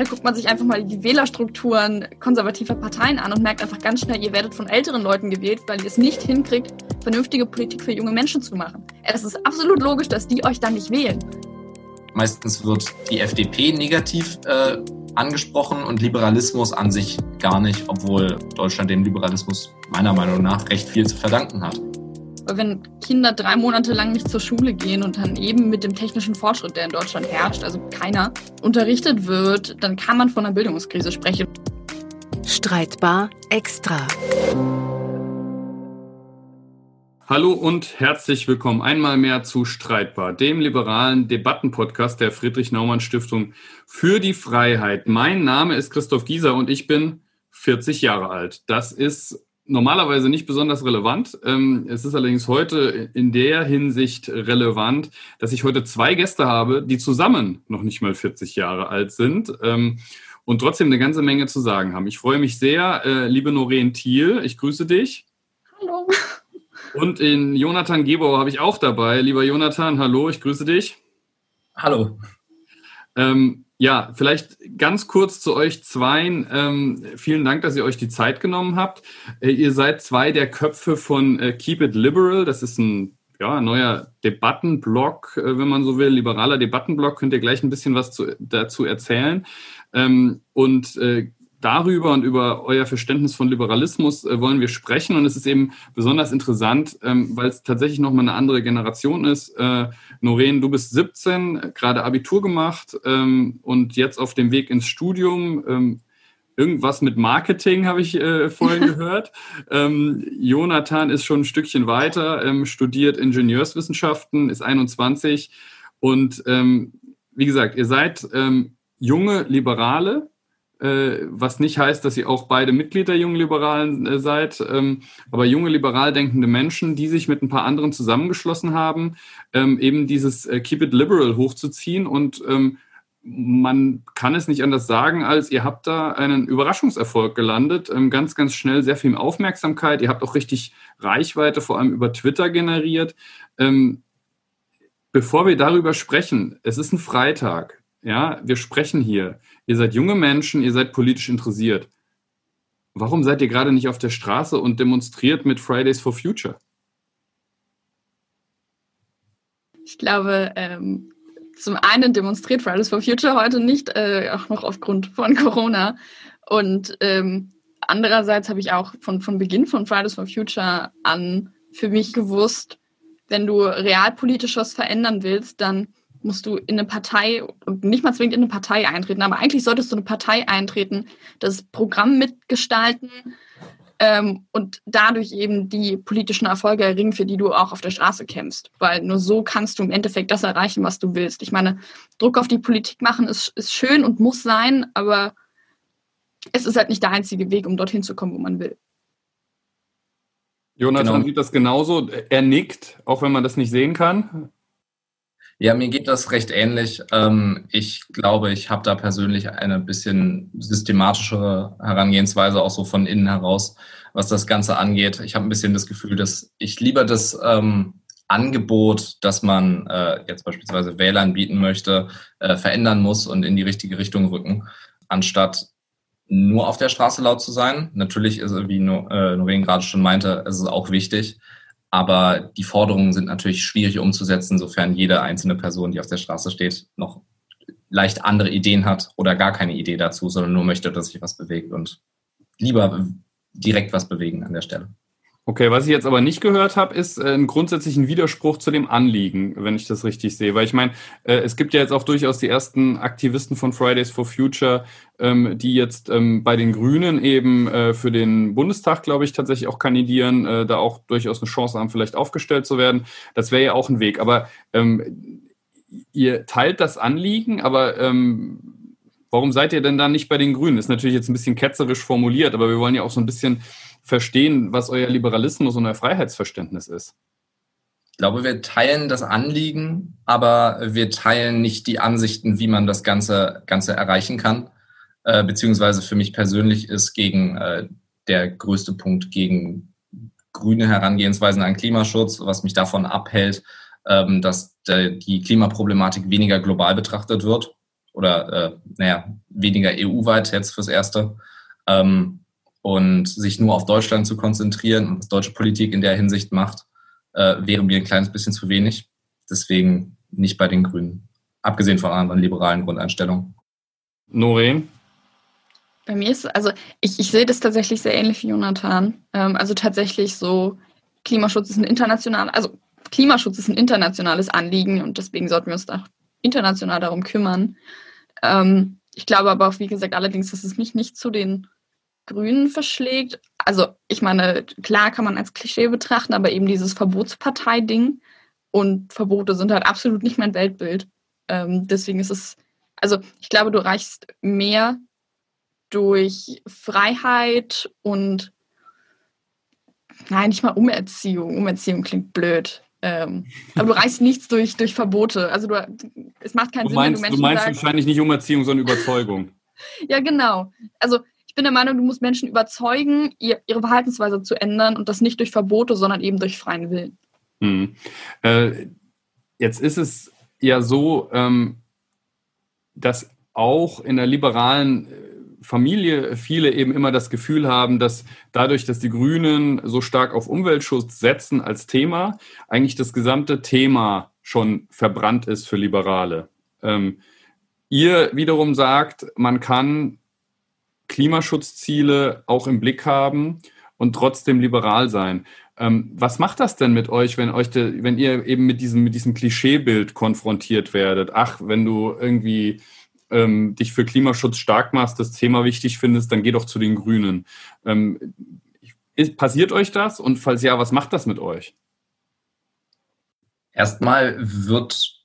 Da guckt man sich einfach mal die Wählerstrukturen konservativer Parteien an und merkt einfach ganz schnell, ihr werdet von älteren Leuten gewählt, weil ihr es nicht hinkriegt, vernünftige Politik für junge Menschen zu machen. Es ist absolut logisch, dass die euch dann nicht wählen. Meistens wird die FDP negativ äh, angesprochen und Liberalismus an sich gar nicht, obwohl Deutschland dem Liberalismus meiner Meinung nach recht viel zu verdanken hat. Weil wenn Kinder drei Monate lang nicht zur Schule gehen und dann eben mit dem technischen Fortschritt, der in Deutschland herrscht, also keiner, unterrichtet wird, dann kann man von einer Bildungskrise sprechen. Streitbar extra. Hallo und herzlich willkommen einmal mehr zu Streitbar, dem liberalen Debattenpodcast der Friedrich-Naumann-Stiftung für die Freiheit. Mein Name ist Christoph Gieser und ich bin 40 Jahre alt. Das ist normalerweise nicht besonders relevant. Ähm, es ist allerdings heute in der Hinsicht relevant, dass ich heute zwei Gäste habe, die zusammen noch nicht mal 40 Jahre alt sind ähm, und trotzdem eine ganze Menge zu sagen haben. Ich freue mich sehr, äh, liebe Noreen Thiel, ich grüße dich. Hallo. Und in Jonathan Gebauer habe ich auch dabei. Lieber Jonathan, hallo, ich grüße dich. Hallo. Ähm, ja, vielleicht ganz kurz zu euch zweien. Ähm, vielen Dank, dass ihr euch die Zeit genommen habt. Äh, ihr seid zwei der Köpfe von äh, Keep It Liberal. Das ist ein ja, neuer Debattenblog, äh, wenn man so will, liberaler Debattenblog. Könnt ihr gleich ein bisschen was zu, dazu erzählen. Ähm, und äh, darüber und über euer Verständnis von Liberalismus äh, wollen wir sprechen. Und es ist eben besonders interessant, ähm, weil es tatsächlich nochmal eine andere Generation ist. Äh, Noreen, du bist 17, gerade Abitur gemacht ähm, und jetzt auf dem Weg ins Studium. Ähm, irgendwas mit Marketing habe ich äh, vorhin gehört. Jonathan ist schon ein Stückchen weiter, studiert Ingenieurswissenschaften, ist 21. Und wie gesagt, ihr seid junge Liberale, was nicht heißt, dass ihr auch beide Mitglied der Jungen Liberalen äh, seid, ähm, aber junge liberal denkende Menschen, die sich mit ein paar anderen zusammengeschlossen haben, ähm, eben dieses äh, Keep It Liberal hochzuziehen und ähm, man kann es nicht anders sagen, als ihr habt da einen Überraschungserfolg gelandet, ganz, ganz schnell sehr viel Aufmerksamkeit. Ihr habt auch richtig Reichweite, vor allem über Twitter generiert. Bevor wir darüber sprechen, es ist ein Freitag. Ja, wir sprechen hier. Ihr seid junge Menschen, ihr seid politisch interessiert. Warum seid ihr gerade nicht auf der Straße und demonstriert mit Fridays for Future? Ich glaube, ähm, zum einen demonstriert Fridays for Future heute nicht, äh, auch noch aufgrund von Corona. Und ähm, andererseits habe ich auch von, von Beginn von Fridays for Future an für mich gewusst, wenn du realpolitisch was verändern willst, dann musst du in eine Partei und nicht mal zwingend in eine Partei eintreten, aber eigentlich solltest du eine Partei eintreten, das Programm mitgestalten ähm, und dadurch eben die politischen Erfolge erringen, für die du auch auf der Straße kämpfst. Weil nur so kannst du im Endeffekt das erreichen, was du willst. Ich meine, Druck auf die Politik machen ist, ist schön und muss sein, aber es ist halt nicht der einzige Weg, um dorthin zu kommen, wo man will. Jonathan genau. sieht das genauso. Er nickt, auch wenn man das nicht sehen kann. Ja, mir geht das recht ähnlich. Ähm, ich glaube, ich habe da persönlich eine bisschen systematischere Herangehensweise, auch so von innen heraus, was das Ganze angeht. Ich habe ein bisschen das Gefühl, dass ich lieber das ähm, Angebot, das man äh, jetzt beispielsweise Wählern bieten möchte, äh, verändern muss und in die richtige Richtung rücken, anstatt nur auf der Straße laut zu sein. Natürlich ist, wie äh, Noreen gerade schon meinte, es ist auch wichtig. Aber die Forderungen sind natürlich schwierig umzusetzen, sofern jede einzelne Person, die auf der Straße steht, noch leicht andere Ideen hat oder gar keine Idee dazu, sondern nur möchte, dass sich was bewegt und lieber direkt was bewegen an der Stelle. Okay, was ich jetzt aber nicht gehört habe, ist äh, einen grundsätzlichen Widerspruch zu dem Anliegen, wenn ich das richtig sehe. Weil ich meine, äh, es gibt ja jetzt auch durchaus die ersten Aktivisten von Fridays for Future, ähm, die jetzt ähm, bei den Grünen eben äh, für den Bundestag, glaube ich, tatsächlich auch kandidieren, äh, da auch durchaus eine Chance haben, vielleicht aufgestellt zu werden. Das wäre ja auch ein Weg. Aber ähm, ihr teilt das Anliegen, aber ähm, warum seid ihr denn da nicht bei den Grünen? Ist natürlich jetzt ein bisschen ketzerisch formuliert, aber wir wollen ja auch so ein bisschen verstehen, was euer Liberalismus und euer Freiheitsverständnis ist. Ich glaube, wir teilen das Anliegen, aber wir teilen nicht die Ansichten, wie man das Ganze, Ganze erreichen kann. Äh, beziehungsweise für mich persönlich ist gegen äh, der größte Punkt gegen grüne Herangehensweisen an Klimaschutz, was mich davon abhält, ähm, dass die Klimaproblematik weniger global betrachtet wird oder äh, naja, weniger EU-weit jetzt fürs Erste. Ähm, und sich nur auf Deutschland zu konzentrieren und was deutsche Politik in der Hinsicht macht, äh, wäre mir ein kleines bisschen zu wenig. Deswegen nicht bei den Grünen. Abgesehen von anderen liberalen Grundeinstellungen. Noreen? Bei mir ist, also ich, ich sehe das tatsächlich sehr ähnlich wie Jonathan. Ähm, also tatsächlich so, Klimaschutz ist ein international, also Klimaschutz ist ein internationales Anliegen und deswegen sollten wir uns da international darum kümmern. Ähm, ich glaube aber auch, wie gesagt, allerdings, dass es mich nicht zu den Grünen verschlägt. Also ich meine, klar kann man als Klischee betrachten, aber eben dieses Verbotspartei-Ding und Verbote sind halt absolut nicht mein Weltbild. Ähm, deswegen ist es, also ich glaube, du reichst mehr durch Freiheit und nein, nicht mal Umerziehung. Umerziehung klingt blöd. Ähm, aber du reichst nichts durch, durch Verbote. Also du, es macht keinen du Sinn, meinst, wenn du Menschen Du meinst sagst, wahrscheinlich nicht Umerziehung, sondern Überzeugung. ja, genau. Also ich bin der Meinung, du musst Menschen überzeugen, ihr, ihre Verhaltensweise zu ändern und das nicht durch Verbote, sondern eben durch freien Willen. Hm. Äh, jetzt ist es ja so, ähm, dass auch in der liberalen äh, Familie viele eben immer das Gefühl haben, dass dadurch, dass die Grünen so stark auf Umweltschutz setzen als Thema, eigentlich das gesamte Thema schon verbrannt ist für Liberale. Ähm, ihr wiederum sagt, man kann Klimaschutzziele auch im Blick haben und trotzdem liberal sein. Ähm, was macht das denn mit euch, wenn euch, de, wenn ihr eben mit diesem, mit diesem Klischeebild konfrontiert werdet? Ach, wenn du irgendwie ähm, dich für Klimaschutz stark machst, das Thema wichtig findest, dann geh doch zu den Grünen. Ähm, ist, passiert euch das? Und falls ja, was macht das mit euch? Erstmal wird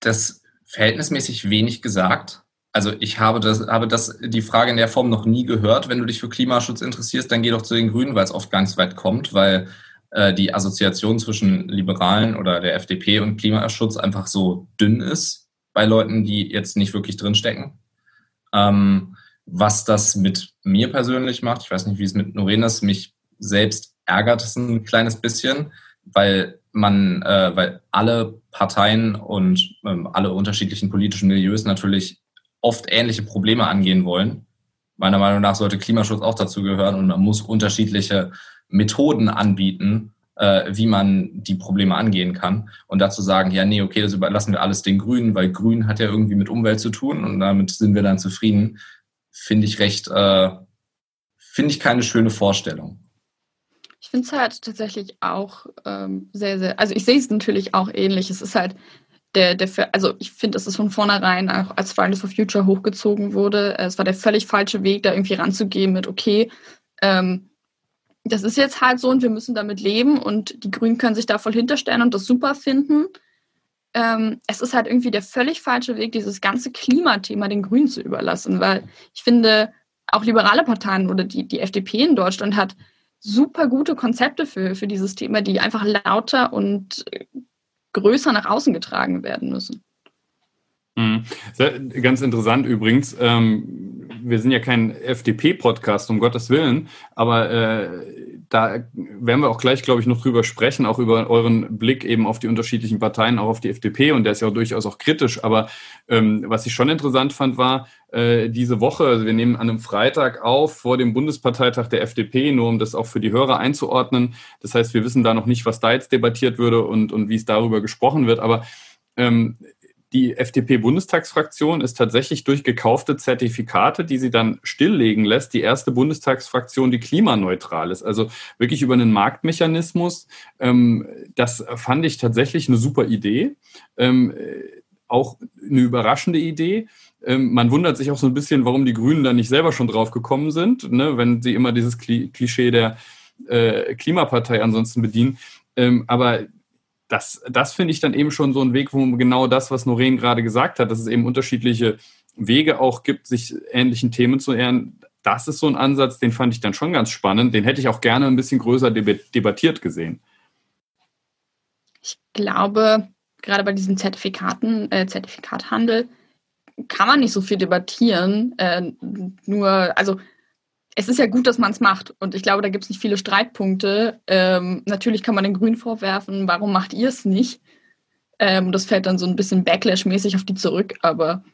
das verhältnismäßig wenig gesagt. Also ich habe das, habe das die Frage in der Form noch nie gehört. Wenn du dich für Klimaschutz interessierst, dann geh doch zu den Grünen, weil es oft ganz weit kommt, weil äh, die Assoziation zwischen Liberalen oder der FDP und Klimaschutz einfach so dünn ist bei Leuten, die jetzt nicht wirklich drinstecken. Ähm, was das mit mir persönlich macht, ich weiß nicht, wie es mit Noreen ist, mich selbst ärgert es ein kleines bisschen, weil man, äh, weil alle Parteien und ähm, alle unterschiedlichen politischen Milieus natürlich oft ähnliche Probleme angehen wollen. Meiner Meinung nach sollte Klimaschutz auch dazu gehören und man muss unterschiedliche Methoden anbieten, äh, wie man die Probleme angehen kann. Und dazu sagen, ja, nee, okay, das überlassen wir alles den Grünen, weil Grün hat ja irgendwie mit Umwelt zu tun und damit sind wir dann zufrieden, finde ich recht, äh, finde ich keine schöne Vorstellung. Ich finde es halt tatsächlich auch ähm, sehr, sehr, also ich sehe es natürlich auch ähnlich. Es ist halt der, der, also ich finde, dass es von vornherein auch als Fridays for Future hochgezogen wurde. Es war der völlig falsche Weg, da irgendwie ranzugehen mit, okay, ähm, das ist jetzt halt so und wir müssen damit leben und die Grünen können sich da voll hinterstellen und das super finden. Ähm, es ist halt irgendwie der völlig falsche Weg, dieses ganze Klimathema den Grünen zu überlassen, weil ich finde, auch liberale Parteien oder die, die FDP in Deutschland hat super gute Konzepte für, für dieses Thema, die einfach lauter und größer nach außen getragen werden müssen. Mhm. Ganz interessant übrigens. Ähm, wir sind ja kein FDP-Podcast, um Gottes Willen, aber äh, da werden wir auch gleich, glaube ich, noch drüber sprechen, auch über euren Blick eben auf die unterschiedlichen Parteien, auch auf die FDP und der ist ja auch durchaus auch kritisch. Aber ähm, was ich schon interessant fand, war äh, diese Woche, also wir nehmen an einem Freitag auf vor dem Bundesparteitag der FDP, nur um das auch für die Hörer einzuordnen. Das heißt, wir wissen da noch nicht, was da jetzt debattiert würde und, und wie es darüber gesprochen wird. Aber ähm, die FDP-Bundestagsfraktion ist tatsächlich durch gekaufte Zertifikate, die sie dann stilllegen lässt, die erste Bundestagsfraktion, die klimaneutral ist. Also wirklich über einen Marktmechanismus. Ähm, das fand ich tatsächlich eine super Idee. Ähm, auch eine überraschende Idee. Ähm, man wundert sich auch so ein bisschen, warum die Grünen da nicht selber schon drauf gekommen sind, ne, wenn sie immer dieses Klischee der äh, Klimapartei ansonsten bedienen. Ähm, aber das, das finde ich dann eben schon so ein Weg, wo genau das, was Noreen gerade gesagt hat, dass es eben unterschiedliche Wege auch gibt, sich ähnlichen Themen zu ehren. Das ist so ein Ansatz, den fand ich dann schon ganz spannend. Den hätte ich auch gerne ein bisschen größer debattiert gesehen. Ich glaube, gerade bei diesem Zertifikaten, äh, Zertifikathandel kann man nicht so viel debattieren. Äh, nur, also es ist ja gut, dass man es macht. Und ich glaube, da gibt es nicht viele Streitpunkte. Ähm, natürlich kann man den Grünen vorwerfen, warum macht ihr es nicht? Ähm, das fällt dann so ein bisschen Backlash-mäßig auf die zurück. Aber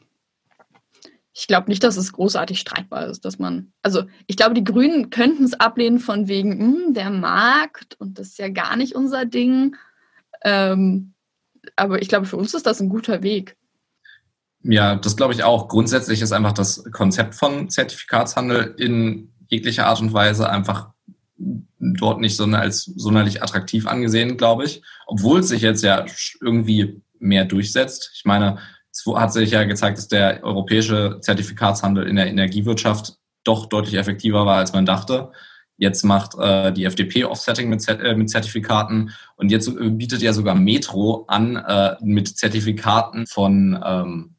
ich glaube nicht, dass es großartig streitbar ist, dass man, also ich glaube, die Grünen könnten es ablehnen von wegen, hm, der Markt und das ist ja gar nicht unser Ding. Ähm, aber ich glaube, für uns ist das ein guter Weg. Ja, das glaube ich auch. Grundsätzlich ist einfach das Konzept von Zertifikatshandel in jeglicher Art und Weise einfach dort nicht als sonderlich attraktiv angesehen, glaube ich. Obwohl es sich jetzt ja irgendwie mehr durchsetzt. Ich meine, es hat sich ja gezeigt, dass der europäische Zertifikatshandel in der Energiewirtschaft doch deutlich effektiver war, als man dachte. Jetzt macht äh, die FDP Offsetting mit, äh, mit Zertifikaten und jetzt äh, bietet ja sogar Metro an äh, mit Zertifikaten von ähm,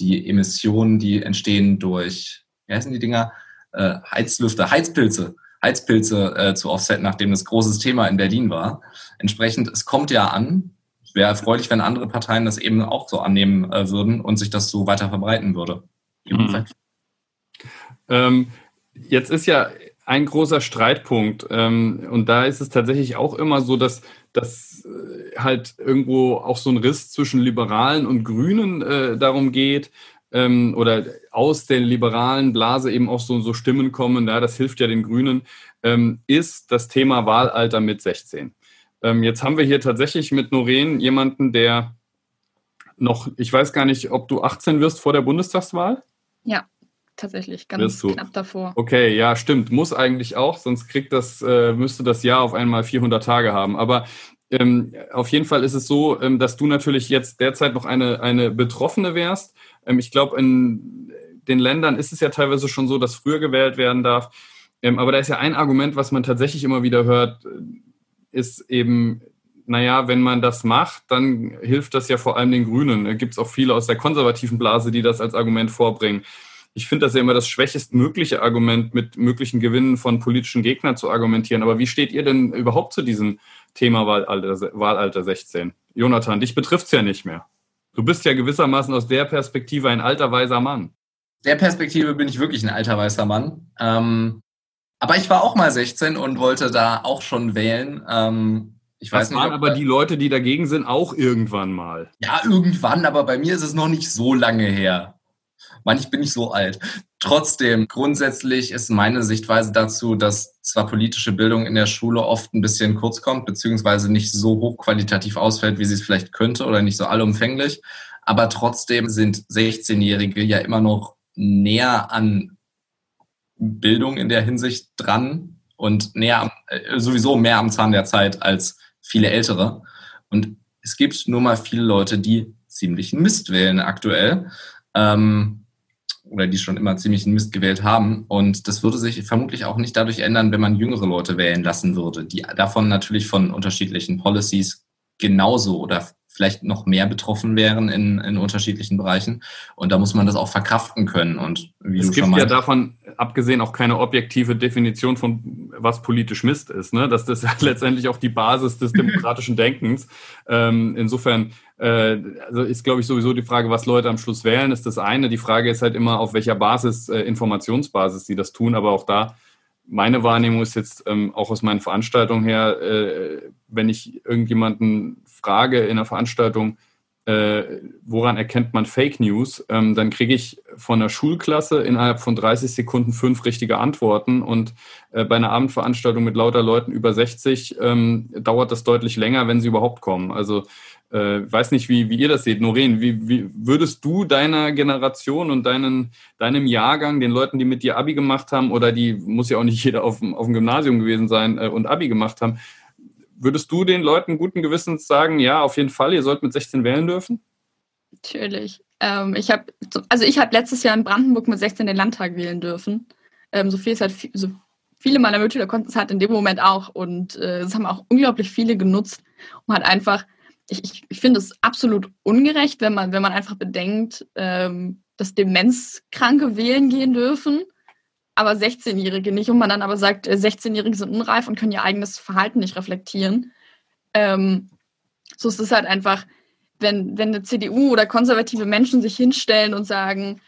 die Emissionen, die entstehen durch, wie heißen die Dinger? Äh, Heizlüfter, Heizpilze. Heizpilze äh, zu offsetten, nachdem das großes Thema in Berlin war. Entsprechend, es kommt ja an, wäre erfreulich, wenn andere Parteien das eben auch so annehmen äh, würden und sich das so weiter verbreiten würde. Mhm. Ähm, jetzt ist ja ein großer Streitpunkt ähm, und da ist es tatsächlich auch immer so, dass, dass äh, halt irgendwo auch so ein Riss zwischen Liberalen und Grünen äh, darum geht ähm, oder aus der liberalen Blase eben auch so, so Stimmen kommen, ja, das hilft ja den Grünen, ähm, ist das Thema Wahlalter mit 16. Ähm, jetzt haben wir hier tatsächlich mit Noreen jemanden, der noch, ich weiß gar nicht, ob du 18 wirst vor der Bundestagswahl? Ja, tatsächlich, ganz knapp davor. Okay, ja, stimmt. Muss eigentlich auch, sonst kriegt das, äh, müsste das Jahr auf einmal 400 Tage haben. Aber ähm, auf jeden Fall ist es so, ähm, dass du natürlich jetzt derzeit noch eine, eine Betroffene wärst. Ähm, ich glaube, in den Ländern ist es ja teilweise schon so, dass früher gewählt werden darf. Ähm, aber da ist ja ein Argument, was man tatsächlich immer wieder hört, ist eben, naja, wenn man das macht, dann hilft das ja vor allem den Grünen. Da gibt es auch viele aus der konservativen Blase, die das als Argument vorbringen. Ich finde das ja immer das schwächestmögliche Argument, mit möglichen Gewinnen von politischen Gegnern zu argumentieren. Aber wie steht ihr denn überhaupt zu diesem Thema Wahlalter, Wahlalter 16? Jonathan, dich betrifft es ja nicht mehr. Du bist ja gewissermaßen aus der Perspektive ein alter weißer Mann. Der Perspektive bin ich wirklich ein alter weißer Mann. Ähm, aber ich war auch mal 16 und wollte da auch schon wählen. Ähm, ich weiß das nicht, waren aber die Leute, die dagegen sind, auch irgendwann mal. Ja, irgendwann, aber bei mir ist es noch nicht so lange her. Manch ich bin nicht so alt. Trotzdem, grundsätzlich ist meine Sichtweise dazu, dass zwar politische Bildung in der Schule oft ein bisschen kurz kommt, beziehungsweise nicht so hochqualitativ ausfällt, wie sie es vielleicht könnte oder nicht so allumfänglich, aber trotzdem sind 16-Jährige ja immer noch näher an Bildung in der Hinsicht dran und näher äh, sowieso mehr am Zahn der Zeit als viele Ältere. Und es gibt nur mal viele Leute, die ziemlichen Mist wählen aktuell. Ähm, oder die schon immer ziemlichen Mist gewählt haben. Und das würde sich vermutlich auch nicht dadurch ändern, wenn man jüngere Leute wählen lassen würde, die davon natürlich von unterschiedlichen Policies genauso oder vielleicht noch mehr betroffen wären in, in unterschiedlichen Bereichen. Und da muss man das auch verkraften können. Und wie es du gibt ja davon abgesehen auch keine objektive Definition von was politisch Mist ist. Ne? Das ist letztendlich auch die Basis des demokratischen Denkens. Ähm, insofern äh, also ist, glaube ich, sowieso die Frage, was Leute am Schluss wählen, ist das eine. Die Frage ist halt immer, auf welcher Basis, äh, Informationsbasis sie das tun. Aber auch da meine Wahrnehmung ist jetzt ähm, auch aus meinen Veranstaltungen her, äh, wenn ich irgendjemanden frage in einer Veranstaltung, äh, woran erkennt man Fake News, ähm, dann kriege ich von der Schulklasse innerhalb von 30 Sekunden fünf richtige Antworten und äh, bei einer Abendveranstaltung mit lauter Leuten über 60 ähm, dauert das deutlich länger, wenn sie überhaupt kommen. Also äh, weiß nicht, wie, wie ihr das seht. Noreen, wie, wie würdest du deiner Generation und deinen, deinem Jahrgang, den Leuten, die mit dir Abi gemacht haben, oder die muss ja auch nicht jeder auf, auf dem Gymnasium gewesen sein äh, und Abi gemacht haben, würdest du den Leuten guten Gewissens sagen, ja, auf jeden Fall, ihr sollt mit 16 wählen dürfen? Natürlich. Ähm, ich habe, also ich habe letztes Jahr in Brandenburg mit 16 den Landtag wählen dürfen. Ähm, so viel ist halt, so viele meiner Mitschüler konnten es halt in dem Moment auch und äh, es haben auch unglaublich viele genutzt und hat einfach ich, ich, ich finde es absolut ungerecht, wenn man, wenn man einfach bedenkt, ähm, dass Demenzkranke wählen gehen dürfen, aber 16-Jährige nicht und man dann aber sagt, 16-Jährige äh, sind unreif und können ihr eigenes Verhalten nicht reflektieren. Ähm, so ist es halt einfach, wenn, wenn eine CDU oder konservative Menschen sich hinstellen und sagen,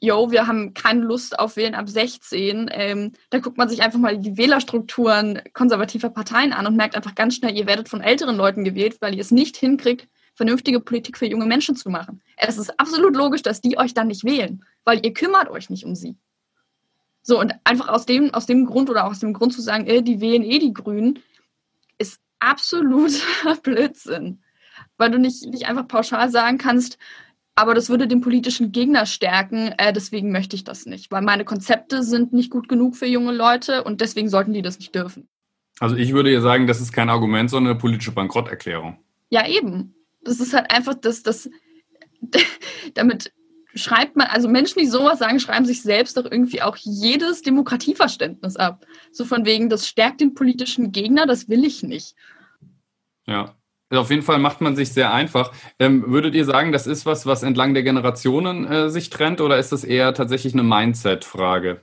yo, wir haben keine Lust auf Wählen ab 16, ähm, da guckt man sich einfach mal die Wählerstrukturen konservativer Parteien an und merkt einfach ganz schnell, ihr werdet von älteren Leuten gewählt, weil ihr es nicht hinkriegt, vernünftige Politik für junge Menschen zu machen. Es ist absolut logisch, dass die euch dann nicht wählen, weil ihr kümmert euch nicht um sie. So, und einfach aus dem, aus dem Grund oder aus dem Grund zu sagen, äh, die wählen eh die Grünen, ist absoluter Blödsinn. Weil du nicht, nicht einfach pauschal sagen kannst, aber das würde den politischen Gegner stärken, äh, deswegen möchte ich das nicht. Weil meine Konzepte sind nicht gut genug für junge Leute und deswegen sollten die das nicht dürfen. Also ich würde ja sagen, das ist kein Argument, sondern eine politische Bankrotterklärung. Ja, eben. Das ist halt einfach das, das damit schreibt man, also Menschen, die sowas sagen, schreiben sich selbst doch irgendwie auch jedes Demokratieverständnis ab. So von wegen, das stärkt den politischen Gegner, das will ich nicht. Ja. Also auf jeden Fall macht man sich sehr einfach. Ähm, würdet ihr sagen, das ist was, was entlang der Generationen äh, sich trennt oder ist das eher tatsächlich eine Mindset-Frage?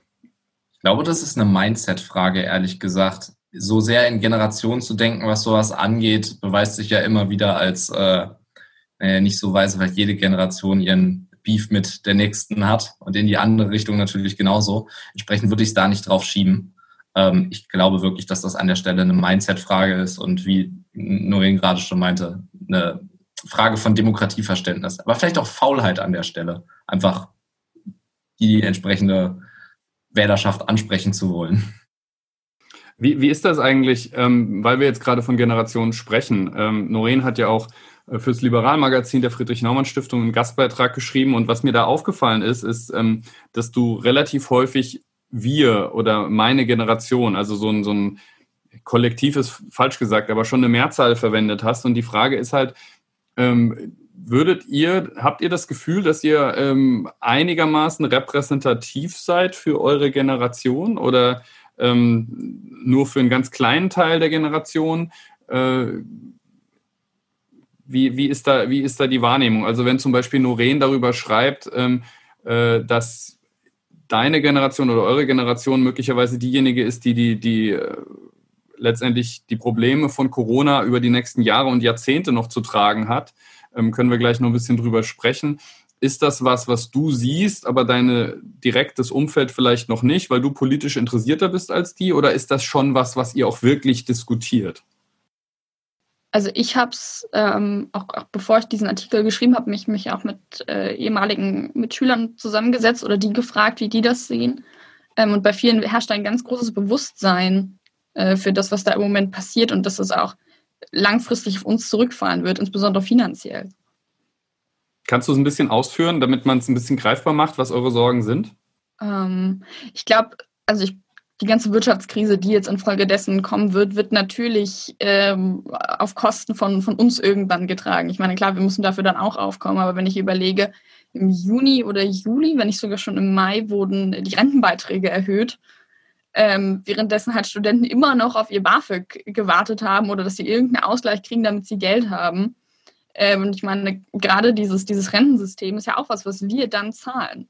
Ich glaube, das ist eine Mindset-Frage, ehrlich gesagt. So sehr in Generationen zu denken, was sowas angeht, beweist sich ja immer wieder als äh, nicht so weise, weil jede Generation ihren Beef mit der nächsten hat und in die andere Richtung natürlich genauso. Entsprechend würde ich es da nicht drauf schieben. Ähm, ich glaube wirklich, dass das an der Stelle eine Mindset-Frage ist und wie Noreen gerade schon meinte, eine Frage von Demokratieverständnis, aber vielleicht auch Faulheit an der Stelle. Einfach die entsprechende Wählerschaft ansprechen zu wollen. Wie, wie ist das eigentlich, ähm, weil wir jetzt gerade von Generationen sprechen? Ähm, Noreen hat ja auch fürs Liberalmagazin der Friedrich-Naumann-Stiftung einen Gastbeitrag geschrieben. Und was mir da aufgefallen ist, ist, ähm, dass du relativ häufig wir oder meine Generation, also so ein, so ein Kollektiv ist falsch gesagt, aber schon eine Mehrzahl verwendet hast. Und die Frage ist halt, ähm, würdet ihr, habt ihr das Gefühl, dass ihr ähm, einigermaßen repräsentativ seid für eure Generation oder nur für einen ganz kleinen Teil der Generation? Wie, wie, ist da, wie ist da die Wahrnehmung? Also wenn zum Beispiel Noreen darüber schreibt, ähm, äh, dass deine Generation oder eure Generation möglicherweise diejenige ist, die die, die äh, letztendlich die Probleme von Corona über die nächsten Jahre und Jahrzehnte noch zu tragen hat, ähm, können wir gleich noch ein bisschen drüber sprechen. Ist das was, was du siehst, aber dein direktes Umfeld vielleicht noch nicht, weil du politisch interessierter bist als die? Oder ist das schon was, was ihr auch wirklich diskutiert? Also ich habe es, ähm, auch, auch, bevor ich diesen Artikel geschrieben habe, mich, mich auch mit äh, ehemaligen Mitschülern zusammengesetzt oder die gefragt, wie die das sehen. Ähm, und bei vielen herrscht ein ganz großes Bewusstsein äh, für das, was da im Moment passiert und dass es auch langfristig auf uns zurückfallen wird, insbesondere finanziell. Kannst du es ein bisschen ausführen, damit man es ein bisschen greifbar macht, was eure Sorgen sind? Ähm, ich glaube, also ich die ganze Wirtschaftskrise, die jetzt infolgedessen kommen wird, wird natürlich ähm, auf Kosten von, von uns irgendwann getragen. Ich meine, klar, wir müssen dafür dann auch aufkommen, aber wenn ich überlege, im Juni oder Juli, wenn nicht sogar schon im Mai, wurden die Rentenbeiträge erhöht, ähm, währenddessen halt Studenten immer noch auf ihr BAföG gewartet haben oder dass sie irgendeinen Ausgleich kriegen, damit sie Geld haben. Ähm, und ich meine, gerade dieses, dieses Rentensystem ist ja auch was, was wir dann zahlen.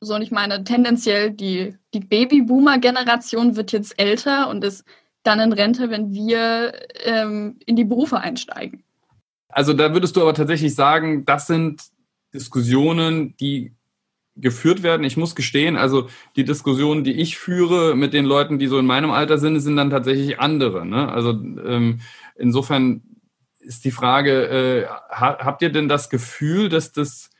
So, und ich meine, tendenziell die, die Babyboomer-Generation wird jetzt älter und ist dann in Rente, wenn wir ähm, in die Berufe einsteigen. Also da würdest du aber tatsächlich sagen, das sind Diskussionen, die geführt werden. Ich muss gestehen, also die Diskussionen, die ich führe mit den Leuten, die so in meinem Alter sind, sind dann tatsächlich andere. Ne? Also ähm, insofern ist die Frage, äh, habt ihr denn das Gefühl, dass das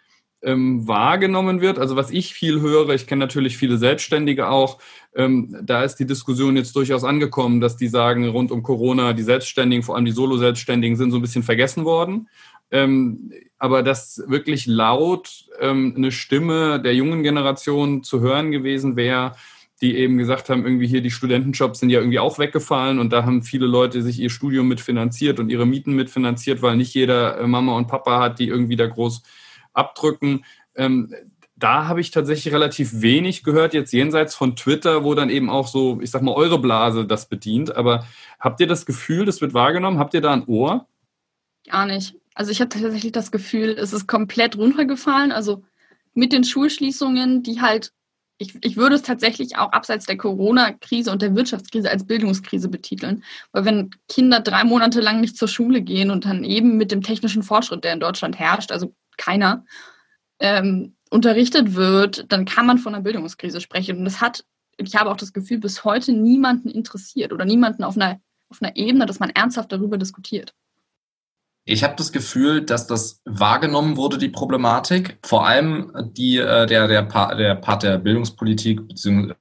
ähm, wahrgenommen wird. Also was ich viel höre, ich kenne natürlich viele Selbstständige auch, ähm, da ist die Diskussion jetzt durchaus angekommen, dass die sagen, rund um Corona, die Selbstständigen, vor allem die Solo-Selbstständigen, sind so ein bisschen vergessen worden. Ähm, aber dass wirklich laut ähm, eine Stimme der jungen Generation zu hören gewesen wäre, die eben gesagt haben, irgendwie hier die Studentenjobs sind ja irgendwie auch weggefallen und da haben viele Leute sich ihr Studium mitfinanziert und ihre Mieten mitfinanziert, weil nicht jeder äh, Mama und Papa hat, die irgendwie da groß abdrücken. Ähm, da habe ich tatsächlich relativ wenig gehört, jetzt jenseits von Twitter, wo dann eben auch so, ich sag mal, eure Blase das bedient. Aber habt ihr das Gefühl, das wird wahrgenommen? Habt ihr da ein Ohr? Gar nicht. Also ich habe tatsächlich das Gefühl, es ist komplett runtergefallen. Also mit den Schulschließungen, die halt, ich, ich würde es tatsächlich auch abseits der Corona-Krise und der Wirtschaftskrise als Bildungskrise betiteln. Weil wenn Kinder drei Monate lang nicht zur Schule gehen und dann eben mit dem technischen Fortschritt, der in Deutschland herrscht, also keiner, ähm, unterrichtet wird, dann kann man von einer Bildungskrise sprechen. Und das hat, ich habe auch das Gefühl, bis heute niemanden interessiert oder niemanden auf einer, auf einer Ebene, dass man ernsthaft darüber diskutiert. Ich habe das Gefühl, dass das wahrgenommen wurde, die Problematik. Vor allem die, äh, der, der, Part, der Part der Bildungspolitik,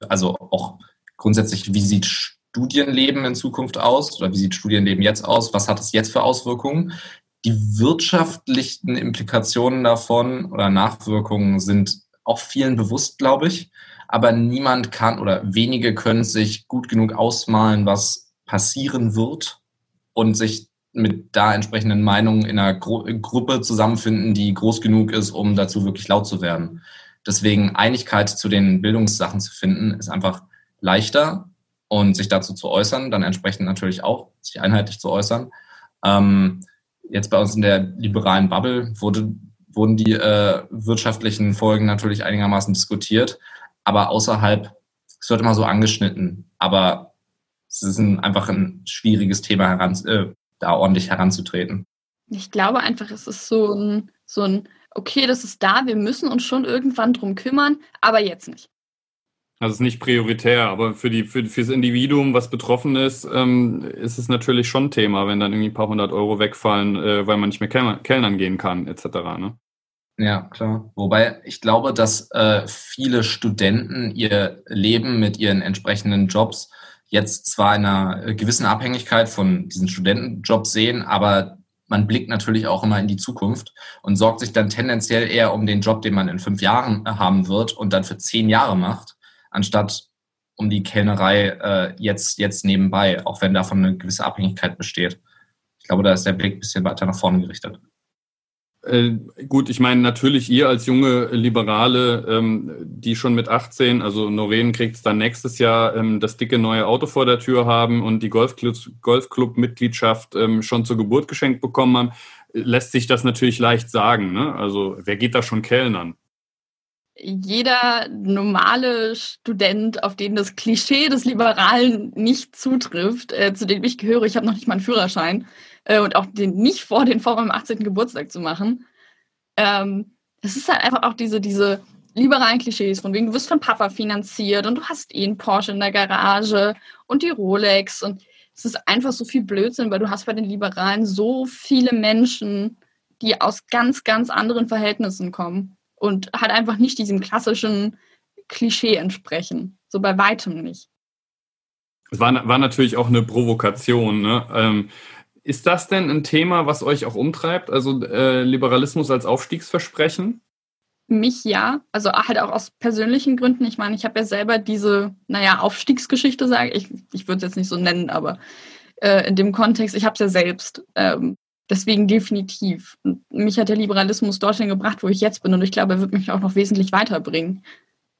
also auch grundsätzlich, wie sieht Studienleben in Zukunft aus oder wie sieht Studienleben jetzt aus? Was hat es jetzt für Auswirkungen? Die wirtschaftlichen Implikationen davon oder Nachwirkungen sind auch vielen bewusst, glaube ich. Aber niemand kann oder wenige können sich gut genug ausmalen, was passieren wird und sich mit da entsprechenden Meinungen in einer Gru Gruppe zusammenfinden, die groß genug ist, um dazu wirklich laut zu werden. Deswegen Einigkeit zu den Bildungssachen zu finden, ist einfach leichter und sich dazu zu äußern, dann entsprechend natürlich auch sich einheitlich zu äußern. Ähm, jetzt bei uns in der liberalen Bubble wurde, wurden die äh, wirtschaftlichen Folgen natürlich einigermaßen diskutiert, aber außerhalb, es wird immer so angeschnitten, aber es ist ein, einfach ein schwieriges Thema heran, äh, da ordentlich heranzutreten. Ich glaube einfach, es ist so ein, so ein, okay, das ist da, wir müssen uns schon irgendwann drum kümmern, aber jetzt nicht. Also es ist nicht prioritär, aber für die für fürs Individuum, was betroffen ist, ähm, ist es natürlich schon Thema, wenn dann irgendwie ein paar hundert Euro wegfallen, äh, weil man nicht mehr Kellnern gehen kann, etc. Ne? Ja, klar. Wobei ich glaube, dass äh, viele Studenten ihr Leben mit ihren entsprechenden Jobs jetzt zwar in einer gewissen Abhängigkeit von diesen Studentenjobs sehen, aber man blickt natürlich auch immer in die Zukunft und sorgt sich dann tendenziell eher um den Job, den man in fünf Jahren haben wird und dann für zehn Jahre macht, anstatt um die Kellnerei äh, jetzt, jetzt nebenbei, auch wenn davon eine gewisse Abhängigkeit besteht. Ich glaube, da ist der Blick ein bisschen weiter nach vorne gerichtet. Äh, gut, ich meine natürlich ihr als junge Liberale, ähm, die schon mit 18, also Noreen kriegt es dann nächstes Jahr, ähm, das dicke neue Auto vor der Tür haben und die Golfclub-Mitgliedschaft ähm, schon zur Geburt geschenkt bekommen haben, lässt sich das natürlich leicht sagen. Ne? Also wer geht da schon Kellnern? Jeder normale Student, auf den das Klischee des Liberalen nicht zutrifft, äh, zu dem ich gehöre, ich habe noch nicht mal einen Führerschein, äh, und auch den nicht vor den vor meinem 18. Geburtstag zu machen. Ähm, es ist halt einfach auch diese, diese liberalen Klischees, von wegen du wirst von Papa finanziert und du hast eh einen Porsche in der Garage und die Rolex und es ist einfach so viel Blödsinn, weil du hast bei den Liberalen so viele Menschen, die aus ganz, ganz anderen Verhältnissen kommen und halt einfach nicht diesem klassischen Klischee entsprechen. So bei weitem nicht. Es war, war natürlich auch eine Provokation. Ne? Ähm, ist das denn ein Thema, was euch auch umtreibt? Also äh, Liberalismus als Aufstiegsversprechen? Mich ja, also halt auch aus persönlichen Gründen. Ich meine, ich habe ja selber diese, naja, Aufstiegsgeschichte, sage ich. Ich würde es jetzt nicht so nennen, aber äh, in dem Kontext, ich habe es ja selbst. Ähm, deswegen definitiv. Und mich hat der Liberalismus dorthin gebracht, wo ich jetzt bin. Und ich glaube, er wird mich auch noch wesentlich weiterbringen.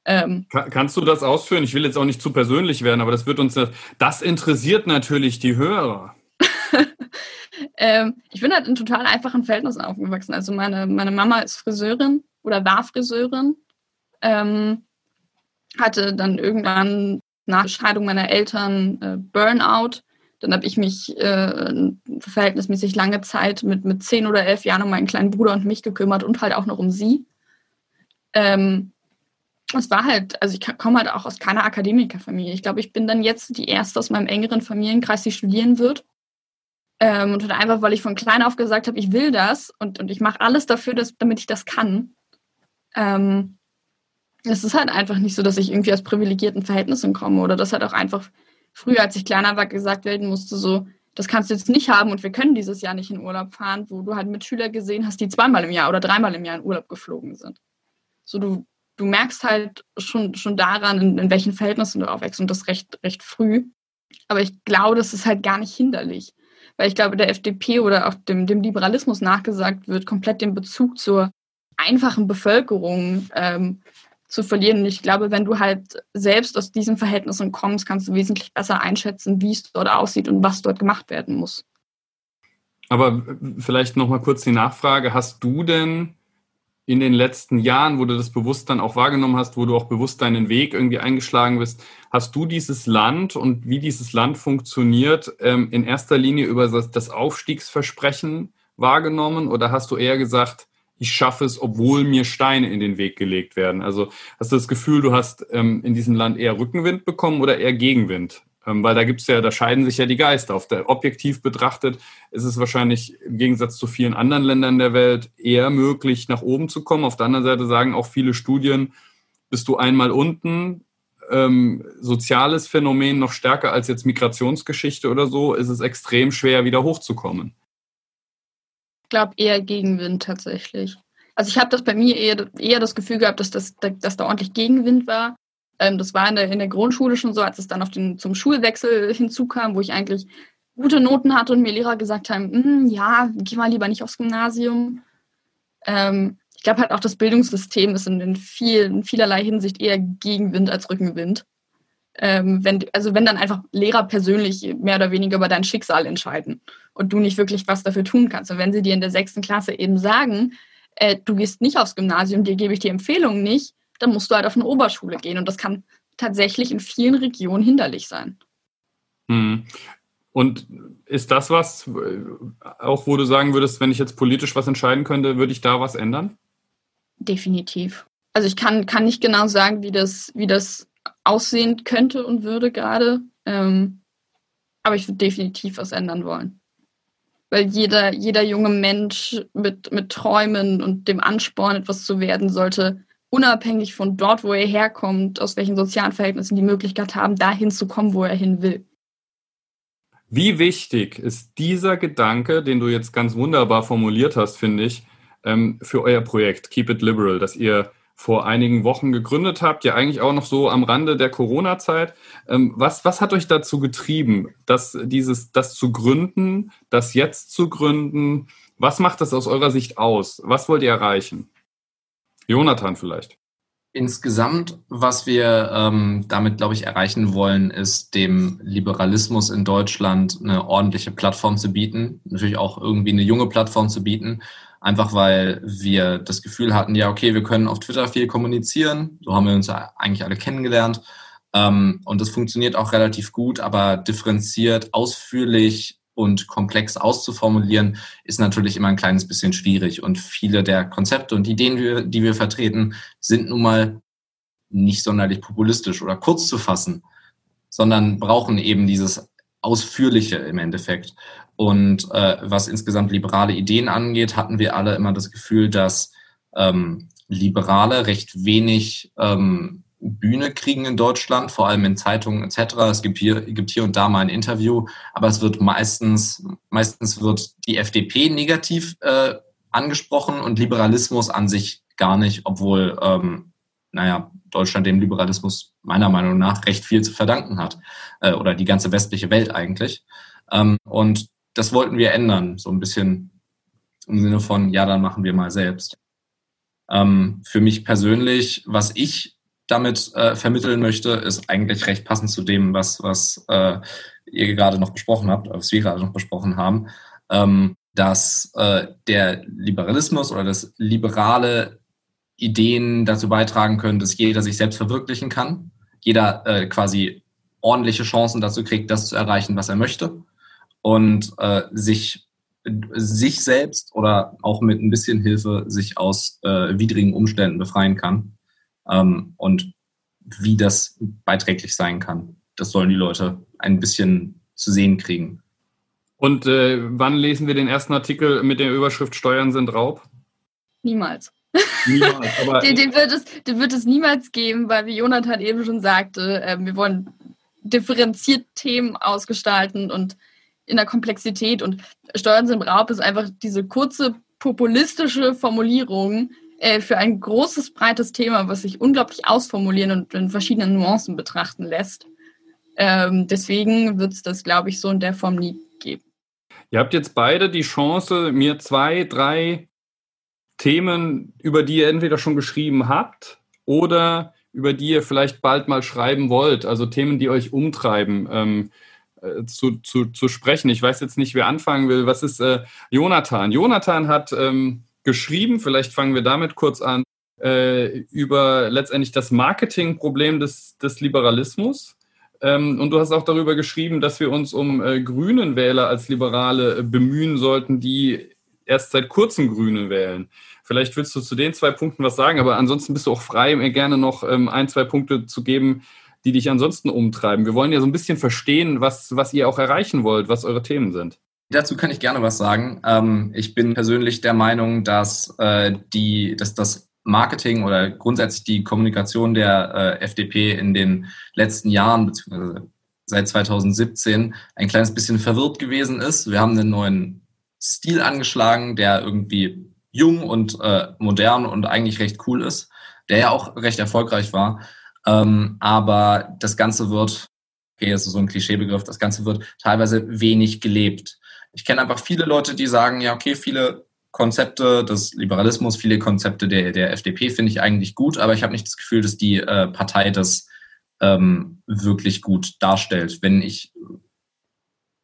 Ähm, Kann, kannst du das ausführen? Ich will jetzt auch nicht zu persönlich werden, aber das wird uns, das interessiert natürlich die Hörer. ähm, ich bin halt in total einfachen Verhältnissen aufgewachsen. Also meine, meine Mama ist Friseurin oder war Friseurin. Ähm, hatte dann irgendwann nach Scheidung meiner Eltern äh, Burnout. Dann habe ich mich äh, verhältnismäßig lange Zeit mit, mit zehn oder elf Jahren um meinen kleinen Bruder und mich gekümmert und halt auch noch um sie. Ähm, es war halt, also ich komme halt auch aus keiner Akademikerfamilie. Ich glaube, ich bin dann jetzt die erste aus meinem engeren Familienkreis, die studieren wird. Ähm, und einfach, weil ich von klein auf gesagt habe, ich will das und, und ich mache alles dafür, dass, damit ich das kann. Ähm, es ist halt einfach nicht so, dass ich irgendwie aus privilegierten Verhältnissen komme oder dass halt auch einfach früher, als ich kleiner war, gesagt werden musste, so, das kannst du jetzt nicht haben und wir können dieses Jahr nicht in Urlaub fahren, wo du halt Mitschüler gesehen hast, die zweimal im Jahr oder dreimal im Jahr in Urlaub geflogen sind. So, du, du merkst halt schon, schon daran, in, in welchen Verhältnissen du aufwächst und das recht, recht früh. Aber ich glaube, das ist halt gar nicht hinderlich weil ich glaube, der FDP oder auch dem, dem Liberalismus nachgesagt wird, komplett den Bezug zur einfachen Bevölkerung ähm, zu verlieren. Und ich glaube, wenn du halt selbst aus diesen Verhältnissen kommst, kannst du wesentlich besser einschätzen, wie es dort aussieht und was dort gemacht werden muss. Aber vielleicht noch mal kurz die Nachfrage: Hast du denn in den letzten Jahren, wo du das bewusst dann auch wahrgenommen hast, wo du auch bewusst deinen Weg irgendwie eingeschlagen bist, hast du dieses Land und wie dieses Land funktioniert ähm, in erster Linie über das, Aufstiegsversprechen wahrgenommen oder hast du eher gesagt, ich schaffe es, obwohl mir Steine in den Weg gelegt werden? Also hast du das Gefühl, du hast ähm, in diesem Land eher Rückenwind bekommen oder eher Gegenwind Ähm, weil da gibt's ja, da scheiden sich ja die Geister. Auf der objektiv betrachtet ist es wahrscheinlich im Gegensatz zu vielen anderen Ländern der Welt eher möglich, nach oben zu kommen. Auf der anderen Seite sagen auch viele Studien, bist du einmal unten, ähm, soziales Phänomen noch stärker als jetzt Migrationsgeschichte oder so, ist es extrem schwer, wieder hochzukommen. Ich glaube eher Gegenwind tatsächlich. Also ich habe das bei mir eher, eher das Gefühl gehabt, dass, das, dass da ordentlich Gegenwind war. Ähm, das war in der, in der Grundschule schon so, als es dann auf den, zum Schulwechsel hinzukam, wo ich eigentlich gute Noten hatte und mir Lehrer gesagt haben, hm, ja, geh mal lieber nicht aufs Gymnasium. Ähm, ich glaube halt auch, das Bildungssystem ist in, viel, in vielerlei Hinsicht eher Gegenwind als Rückenwind. Ähm, wenn, also wenn dann einfach Lehrer persönlich mehr oder weniger über dein Schicksal entscheiden und du nicht wirklich was dafür tun kannst. Und wenn sie dir in der sechsten Klasse eben sagen, äh, du gehst nicht aufs Gymnasium, dir gebe ich die Empfehlung nicht, dann musst du halt auf eine Oberschule gehen. Und das kann tatsächlich in vielen Regionen hinderlich sein. Hm. Und ist das was, auch wo du sagen würdest, wenn ich jetzt politisch was entscheiden könnte, würde ich da was ändern? Definitiv. Also ich kann, kann nicht genau sagen, wie das, wie das aussehen könnte und würde gerade. Ähm, aber ich würde definitiv was ändern wollen. Weil jeder, jeder junge Mensch mit, mit Träumen und dem Ansporn, etwas zu werden, sollte unabhängig von dort, wo er herkommt, aus welchen sozialen Verhältnissen die Möglichkeit haben, dahin zu kommen, wo er hin will. Wie wichtig ist dieser Gedanke, den du jetzt ganz wunderbar formuliert hast, finde ich, ähm, für euer Projekt Keep It Liberal, das ihr vor einigen Wochen gegründet habt, ja eigentlich auch noch so am Rande der Corona-Zeit. Ähm, was, was hat euch dazu getrieben, das, dieses, das zu gründen, das jetzt zu gründen? Was macht das aus eurer Sicht aus? Was wollt ihr erreichen? Jonathan vielleicht. Insgesamt, was wir ähm, damit, glaube ich, erreichen wollen, ist dem Liberalismus in Deutschland eine ordentliche Plattform zu bieten. Natürlich auch irgendwie eine junge Plattform zu bieten. Einfach weil wir das Gefühl hatten, ja, okay, wir können auf Twitter viel kommunizieren. So haben wir uns ja eigentlich alle kennengelernt. Ähm, und das funktioniert auch relativ gut, aber differenziert, ausführlich und komplex auszuformulieren, ist natürlich immer ein kleines bisschen schwierig. Und viele der Konzepte und Ideen, die wir vertreten, sind nun mal nicht sonderlich populistisch oder kurz zu fassen, sondern brauchen eben dieses Ausführliche im Endeffekt. Und äh, was insgesamt liberale Ideen angeht, hatten wir alle immer das Gefühl, dass ähm, Liberale recht wenig ähm, Bühne kriegen in Deutschland, vor allem in Zeitungen etc. Es gibt hier, gibt hier und da mal ein Interview, aber es wird meistens, meistens wird die FDP negativ äh, angesprochen und Liberalismus an sich gar nicht, obwohl, ähm, naja, Deutschland dem Liberalismus meiner Meinung nach recht viel zu verdanken hat. Äh, oder die ganze westliche Welt eigentlich. Ähm, und das wollten wir ändern, so ein bisschen im Sinne von, ja, dann machen wir mal selbst. Ähm, für mich persönlich, was ich damit äh, vermitteln möchte, ist eigentlich recht passend zu dem, was, was äh, ihr gerade noch besprochen habt, was wir gerade noch besprochen haben, ähm, dass äh, der Liberalismus oder das liberale Ideen dazu beitragen können, dass jeder sich selbst verwirklichen kann, jeder äh, quasi ordentliche Chancen dazu kriegt, das zu erreichen, was er möchte und äh, sich sich selbst oder auch mit ein bisschen Hilfe sich aus äh, widrigen Umständen befreien kann ähm, und wie das beiträglich sein kann. Das sollen die Leute ein bisschen zu sehen kriegen. Und äh, wann lesen wir den ersten Artikel mit der Überschrift Steuern sind Raub? Niemals. Niemals. Aber den, den, wird es, den wird es niemals geben, weil wie Jonathan eben schon sagte, äh, wir wollen differenziert Themen ausgestalten und in der Komplexität und Steuern sind Raub ist einfach diese kurze populistische Formulierung, äh, für ein großes, breites Thema, was sich unglaublich ausformulieren und in verschiedenen Nuancen betrachten lässt. Ähm, deswegen wird es das, glaube ich, so in der Form nie geben. Ihr habt jetzt beide die Chance, mir zwei, drei Themen, über die ihr entweder schon geschrieben habt oder über die ihr vielleicht bald mal schreiben wollt, also Themen, die euch umtreiben, ähm, äh, zu, zu, zu sprechen. Ich weiß jetzt nicht, wer anfangen will. Was ist äh, Jonathan? Jonathan hat ähm, geschrieben, vielleicht fangen wir damit kurz an, äh, über letztendlich das Marketingproblem des, des Liberalismus. Ähm, und du hast auch darüber geschrieben, dass wir uns um äh, grünen Wähler als Liberale äh, bemühen sollten, die erst seit kurzem Grüne wählen. Vielleicht willst du zu den zwei Punkten was sagen, aber ansonsten bist du auch frei, mir gerne noch ähm, ein, zwei Punkte zu geben, die dich ansonsten umtreiben? Wir wollen ja so ein bisschen verstehen, was, was ihr auch erreichen wollt, was eure Themen sind. Dazu kann ich gerne was sagen. Ähm, ich bin persönlich der Meinung, dass, äh, die, dass das Marketing oder grundsätzlich die Kommunikation der äh, FDP in den letzten Jahren, beziehungsweise seit 2017, ein kleines bisschen verwirrt gewesen ist. Wir haben einen neuen Stil angeschlagen, der irgendwie jung und äh, modern und eigentlich recht cool ist, der ja auch recht erfolgreich war. Ähm, aber das Ganze wird, okay, das ist so ein Klischeebegriff, das Ganze wird teilweise wenig gelebt. Ich kenne einfach viele Leute, die sagen, ja, okay, viele Konzepte des Liberalismus, viele Konzepte der, der FDP finde ich eigentlich gut, aber ich habe nicht das Gefühl, dass die äh, Partei das ähm, wirklich gut darstellt. Wenn ich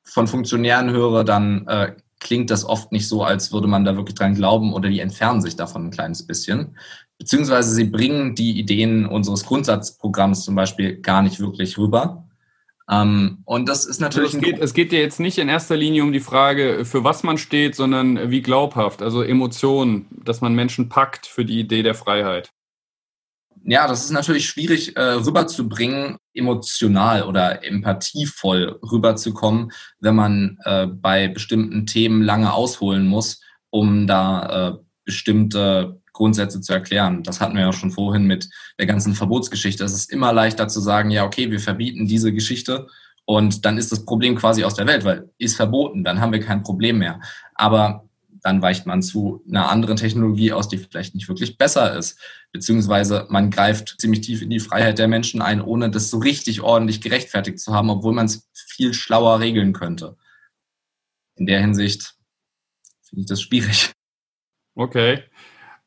von Funktionären höre, dann äh, klingt das oft nicht so, als würde man da wirklich dran glauben oder die entfernen sich davon ein kleines bisschen. Beziehungsweise sie bringen die Ideen unseres Grundsatzprogramms zum Beispiel gar nicht wirklich rüber. Ähm, und das ist natürlich. Also es, geht, es geht dir jetzt nicht in erster Linie um die Frage, für was man steht, sondern wie glaubhaft, also Emotionen, dass man Menschen packt für die Idee der Freiheit. Ja, das ist natürlich schwierig äh, rüberzubringen, emotional oder empathievoll rüberzukommen, wenn man äh, bei bestimmten Themen lange ausholen muss, um da äh, bestimmte Grundsätze zu erklären. Das hatten wir ja schon vorhin mit der ganzen Verbotsgeschichte. Es ist immer leichter zu sagen, ja, okay, wir verbieten diese Geschichte und dann ist das Problem quasi aus der Welt, weil ist verboten, dann haben wir kein Problem mehr. Aber dann weicht man zu einer anderen Technologie aus, die vielleicht nicht wirklich besser ist. Beziehungsweise man greift ziemlich tief in die Freiheit der Menschen ein, ohne das so richtig ordentlich gerechtfertigt zu haben, obwohl man es viel schlauer regeln könnte. In der Hinsicht finde ich das schwierig. Okay.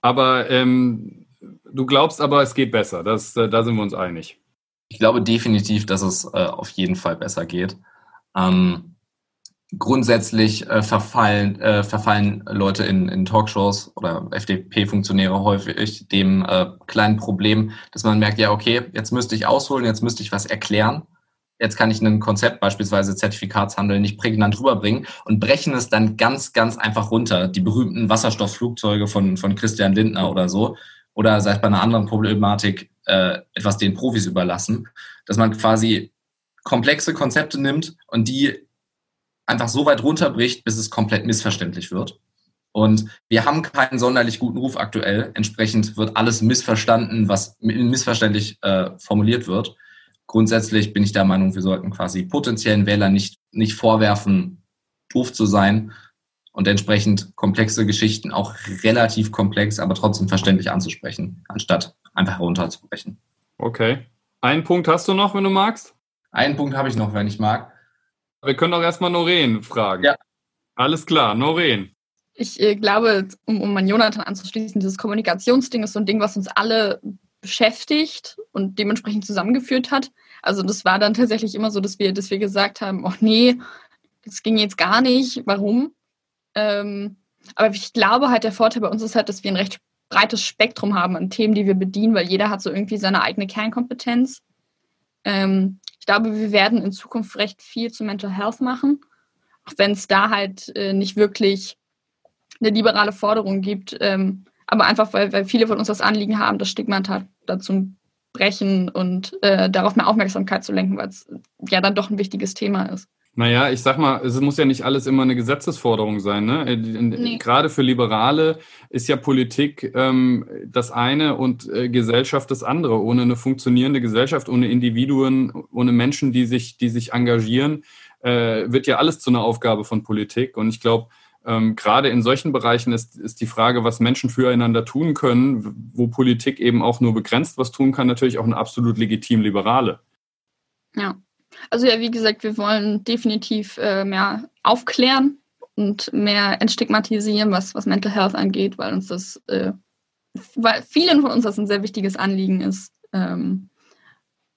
Aber ähm, du glaubst aber, es geht besser. Das, äh, da sind wir uns einig. Ich glaube definitiv, dass es äh, auf jeden Fall besser geht. Ähm, grundsätzlich äh, verfallen, äh, verfallen Leute in, in Talkshows oder FDP-Funktionäre häufig dem äh, kleinen Problem, dass man merkt, ja, okay, jetzt müsste ich ausholen, jetzt müsste ich was erklären. Jetzt kann ich ein Konzept, beispielsweise Zertifikatshandel, nicht prägnant rüberbringen und brechen es dann ganz, ganz einfach runter. Die berühmten Wasserstoffflugzeuge von, von Christian Lindner oder so. Oder sei es bei einer anderen Problematik äh, etwas den Profis überlassen, dass man quasi komplexe Konzepte nimmt und die einfach so weit runterbricht, bis es komplett missverständlich wird. Und wir haben keinen sonderlich guten Ruf aktuell. Entsprechend wird alles missverstanden, was missverständlich äh, formuliert wird grundsätzlich bin ich der Meinung, wir sollten quasi potenziellen Wählern nicht, nicht vorwerfen, doof zu sein und entsprechend komplexe Geschichten auch relativ komplex, aber trotzdem verständlich anzusprechen, anstatt einfach herunterzubrechen. Okay. Einen Punkt hast du noch, wenn du magst? Einen Punkt habe ich noch, wenn ich mag. Wir können doch erstmal Noreen fragen. Ja. Alles klar, Noreen. Ich äh, glaube, um, um an Jonathan anzuschließen, dieses Kommunikationsding ist so ein Ding, was uns alle beschäftigt und dementsprechend zusammengeführt hat. Also das war dann tatsächlich immer so, dass wir, dass wir gesagt haben, oh nee, das ging jetzt gar nicht, warum? Ähm, aber ich glaube halt, der Vorteil bei uns ist halt, dass wir ein recht breites Spektrum haben an Themen, die wir bedienen, weil jeder hat so irgendwie seine eigene Kernkompetenz. Ähm, ich glaube, wir werden in Zukunft recht viel zu Mental Health machen, auch wenn es da halt äh, nicht wirklich eine liberale Forderung gibt. Ähm, aber einfach, weil, weil viele von uns das Anliegen haben, das Stigmata dazu brechen und äh, darauf mehr Aufmerksamkeit zu lenken, weil es ja dann doch ein wichtiges Thema ist. Naja, ich sag mal, es muss ja nicht alles immer eine Gesetzesforderung sein. Ne? Äh, nee. Gerade für Liberale ist ja Politik ähm, das eine und äh, Gesellschaft das andere. Ohne eine funktionierende Gesellschaft, ohne Individuen, ohne Menschen, die sich, die sich engagieren, äh, wird ja alles zu einer Aufgabe von Politik. Und ich glaube, ähm, gerade in solchen Bereichen ist, ist die Frage, was Menschen füreinander tun können, wo Politik eben auch nur begrenzt was tun kann, natürlich auch eine absolut legitim liberale. Ja, also ja, wie gesagt, wir wollen definitiv äh, mehr aufklären und mehr entstigmatisieren, was, was Mental Health angeht, weil uns das, äh, weil vielen von uns das ein sehr wichtiges Anliegen ist. Ähm,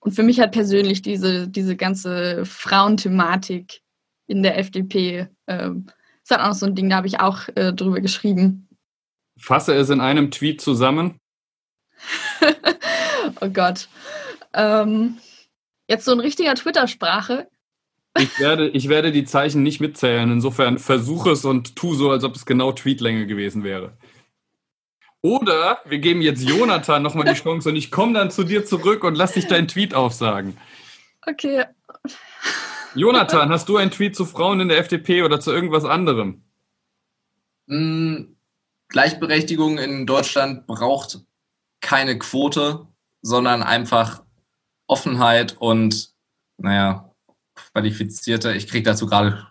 und für mich hat persönlich diese, diese ganze Frauenthematik in der FDP ähm, ist halt auch noch so ein Ding, da habe ich auch äh, drüber geschrieben. Fasse es in einem Tweet zusammen. oh Gott. Ähm, jetzt so ein richtiger Twitter-Sprache. Ich werde, ich werde die Zeichen nicht mitzählen. Insofern versuche es und tu so, als ob es genau Tweetlänge gewesen wäre. Oder wir geben jetzt Jonathan nochmal die Chance und ich komme dann zu dir zurück und lass dich deinen Tweet aufsagen. Okay. Jonathan, hast du einen Tweet zu Frauen in der FDP oder zu irgendwas anderem? Hm, Gleichberechtigung in Deutschland braucht keine Quote, sondern einfach Offenheit und, naja, qualifizierte. Ich kriege dazu gerade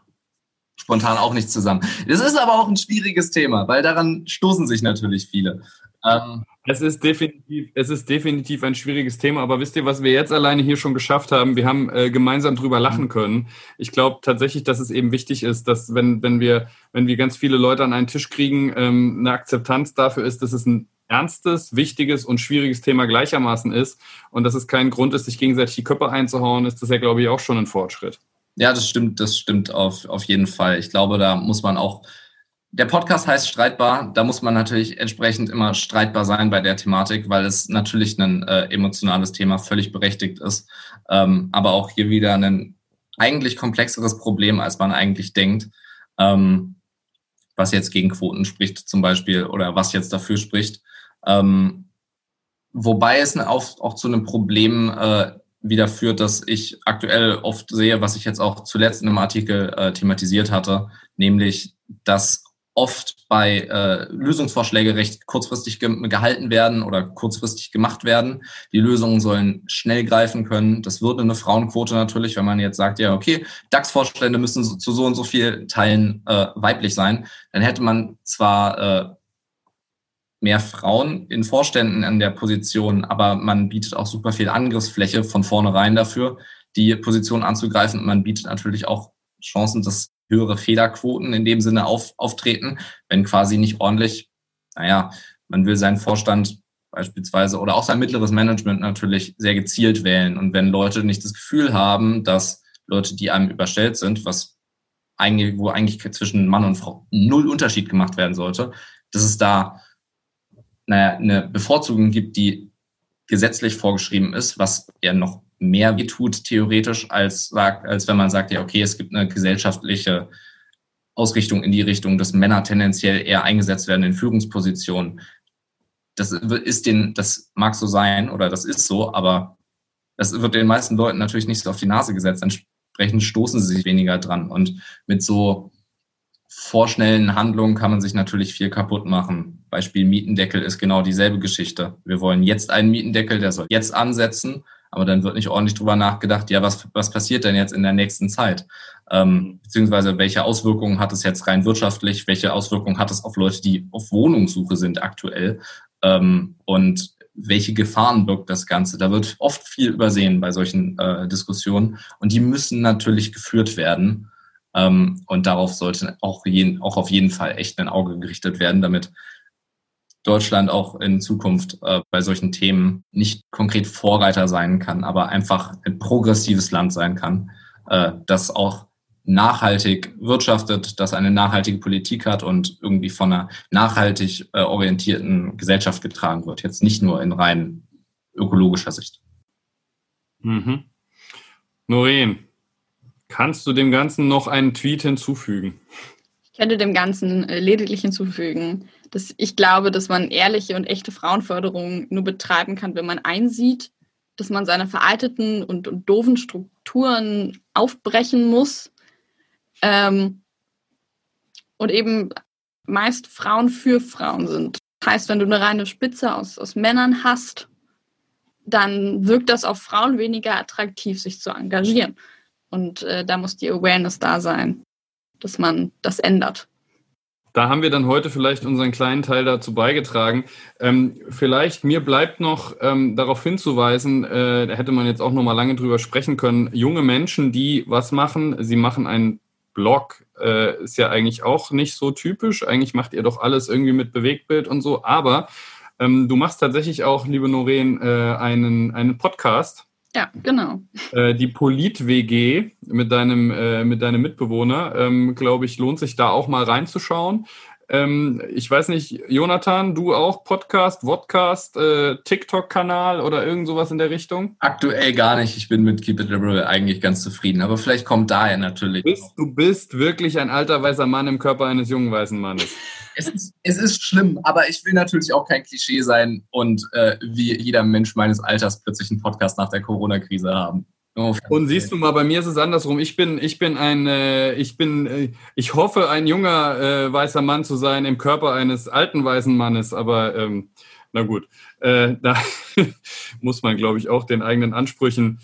spontan auch nicht zusammen. Das ist aber auch ein schwieriges Thema, weil daran stoßen sich natürlich viele. Ähm, es ist, definitiv, es ist definitiv ein schwieriges Thema, aber wisst ihr, was wir jetzt alleine hier schon geschafft haben? Wir haben äh, gemeinsam drüber lachen können. Ich glaube tatsächlich, dass es eben wichtig ist, dass wenn, wenn, wir, wenn wir ganz viele Leute an einen Tisch kriegen, ähm, eine Akzeptanz dafür ist, dass es ein ernstes, wichtiges und schwieriges Thema gleichermaßen ist und dass es kein Grund ist, sich gegenseitig die Köpfe einzuhauen, ist das ja, glaube ich, auch schon ein Fortschritt. Ja, das stimmt, das stimmt auf, auf jeden Fall. Ich glaube, da muss man auch, der Podcast heißt streitbar, da muss man natürlich entsprechend immer streitbar sein bei der Thematik, weil es natürlich ein äh, emotionales Thema völlig berechtigt ist, ähm, aber auch hier wieder ein eigentlich komplexeres Problem, als man eigentlich denkt, ähm, was jetzt gegen Quoten spricht zum Beispiel oder was jetzt dafür spricht. Ähm, wobei es auch, auch zu einem Problem äh, wieder führt, dass ich aktuell oft sehe, was ich jetzt auch zuletzt in einem Artikel äh, thematisiert hatte, nämlich, dass oft bei äh, Lösungsvorschläge recht kurzfristig ge gehalten werden oder kurzfristig gemacht werden. Die Lösungen sollen schnell greifen können. Das würde eine Frauenquote natürlich, wenn man jetzt sagt, ja, okay, DAX-Vorstände müssen so, zu so und so viel Teilen äh, weiblich sein, dann hätte man zwar äh, mehr Frauen in Vorständen an der Position, aber man bietet auch super viel Angriffsfläche von vornherein dafür, die Position anzugreifen. Und man bietet natürlich auch Chancen, dass höhere Fehlerquoten in dem Sinne auf, auftreten, wenn quasi nicht ordentlich, naja, man will seinen Vorstand beispielsweise oder auch sein mittleres Management natürlich sehr gezielt wählen. Und wenn Leute nicht das Gefühl haben, dass Leute, die einem überstellt sind, was eigentlich, wo eigentlich zwischen Mann und Frau null Unterschied gemacht werden sollte, dass es da naja, eine Bevorzugung gibt, die gesetzlich vorgeschrieben ist, was ja noch mehr wehtut theoretisch, als, sagt, als wenn man sagt, ja, okay, es gibt eine gesellschaftliche Ausrichtung in die Richtung, dass Männer tendenziell eher eingesetzt werden in Führungspositionen. Das ist den, das mag so sein oder das ist so, aber das wird den meisten Leuten natürlich nicht so auf die Nase gesetzt. Entsprechend stoßen sie sich weniger dran. Und mit so vorschnellen Handlungen kann man sich natürlich viel kaputt machen. Beispiel Mietendeckel ist genau dieselbe Geschichte. Wir wollen jetzt einen Mietendeckel, der soll jetzt ansetzen, aber dann wird nicht ordentlich drüber nachgedacht, ja, was, was passiert denn jetzt in der nächsten Zeit? Ähm, beziehungsweise welche Auswirkungen hat es jetzt rein wirtschaftlich, welche Auswirkungen hat es auf Leute, die auf Wohnungssuche sind aktuell ähm, und welche Gefahren birgt das Ganze? Da wird oft viel übersehen bei solchen äh, Diskussionen und die müssen natürlich geführt werden. Ähm, und darauf sollte auch, jeden, auch auf jeden Fall echt ein Auge gerichtet werden, damit Deutschland auch in Zukunft äh, bei solchen Themen nicht konkret Vorreiter sein kann, aber einfach ein progressives Land sein kann, äh, das auch nachhaltig wirtschaftet, das eine nachhaltige Politik hat und irgendwie von einer nachhaltig äh, orientierten Gesellschaft getragen wird. Jetzt nicht nur in rein ökologischer Sicht. Mhm. Noreen, Kannst du dem Ganzen noch einen Tweet hinzufügen? Ich könnte dem Ganzen äh, lediglich hinzufügen, dass ich glaube, dass man ehrliche und echte Frauenförderung nur betreiben kann, wenn man einsieht, dass man seine veralteten und, und doofen Strukturen aufbrechen muss ähm, und eben meist Frauen für Frauen sind. Das heißt, wenn du eine reine Spitze aus, aus Männern hast, dann wirkt das auf Frauen weniger attraktiv, sich zu engagieren. Und äh, da muss die Awareness da sein, dass man das ändert. Da haben wir dann heute vielleicht unseren kleinen Teil dazu beigetragen. Ähm, vielleicht mir bleibt noch ähm, darauf hinzuweisen, äh, da hätte man jetzt auch noch mal lange drüber sprechen können. Junge Menschen, die was machen, sie machen einen Blog, äh, ist ja eigentlich auch nicht so typisch. Eigentlich macht ihr doch alles irgendwie mit Bewegtbild und so. Aber ähm, du machst tatsächlich auch, liebe Noreen, äh, einen, einen Podcast. Ja, genau. Äh, die Polit-WG mit deinem, äh, mit deinem Mitbewohner, ähm, glaube ich, lohnt sich da auch mal reinzuschauen. Ähm, ich weiß nicht, Jonathan, du auch Podcast, Vodcast, äh, TikTok-Kanal oder irgend sowas in der Richtung? Aktuell gar nicht. Ich bin mit Keep It Liberal eigentlich ganz zufrieden. Aber vielleicht kommt daher natürlich. Du bist, du bist wirklich ein alter weißer Mann im Körper eines jungen weißen Mannes. Es ist, es ist schlimm, aber ich will natürlich auch kein Klischee sein und äh, wie jeder Mensch meines Alters plötzlich einen Podcast nach der Corona-Krise haben. Oh, und siehst du mal, bei mir ist es andersrum. Ich bin, ich bin ein, äh, ich bin, äh, ich hoffe, ein junger äh, weißer Mann zu sein im Körper eines alten weißen Mannes, aber ähm, na gut, äh, da muss man, glaube ich, auch den eigenen Ansprüchen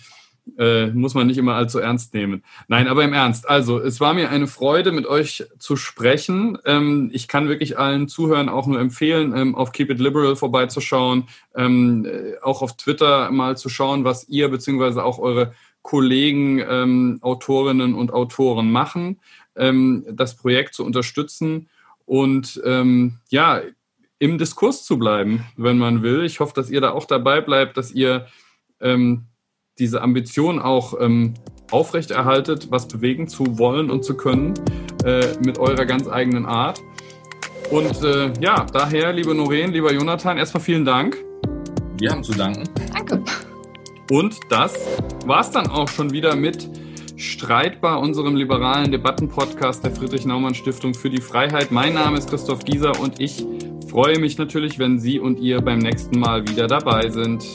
äh, muss man nicht immer allzu ernst nehmen. Nein, aber im Ernst. Also, es war mir eine Freude, mit euch zu sprechen. Ähm, ich kann wirklich allen Zuhörern auch nur empfehlen, ähm, auf Keep It Liberal vorbeizuschauen, ähm, äh, auch auf Twitter mal zu schauen, was ihr beziehungsweise auch eure Kollegen, ähm, Autorinnen und Autoren machen, ähm, das Projekt zu unterstützen und ähm, ja, im Diskurs zu bleiben, wenn man will. Ich hoffe, dass ihr da auch dabei bleibt, dass ihr ähm, diese Ambition auch ähm, aufrechterhaltet, was bewegen zu wollen und zu können äh, mit eurer ganz eigenen Art. Und äh, ja, daher, liebe Noreen, lieber Jonathan, erstmal vielen Dank. Wir haben zu danken. Danke. Und das war's dann auch schon wieder mit Streitbar, unserem liberalen Debattenpodcast der Friedrich-Naumann-Stiftung für die Freiheit. Mein Name ist Christoph Gieser und ich freue mich natürlich, wenn Sie und ihr beim nächsten Mal wieder dabei sind.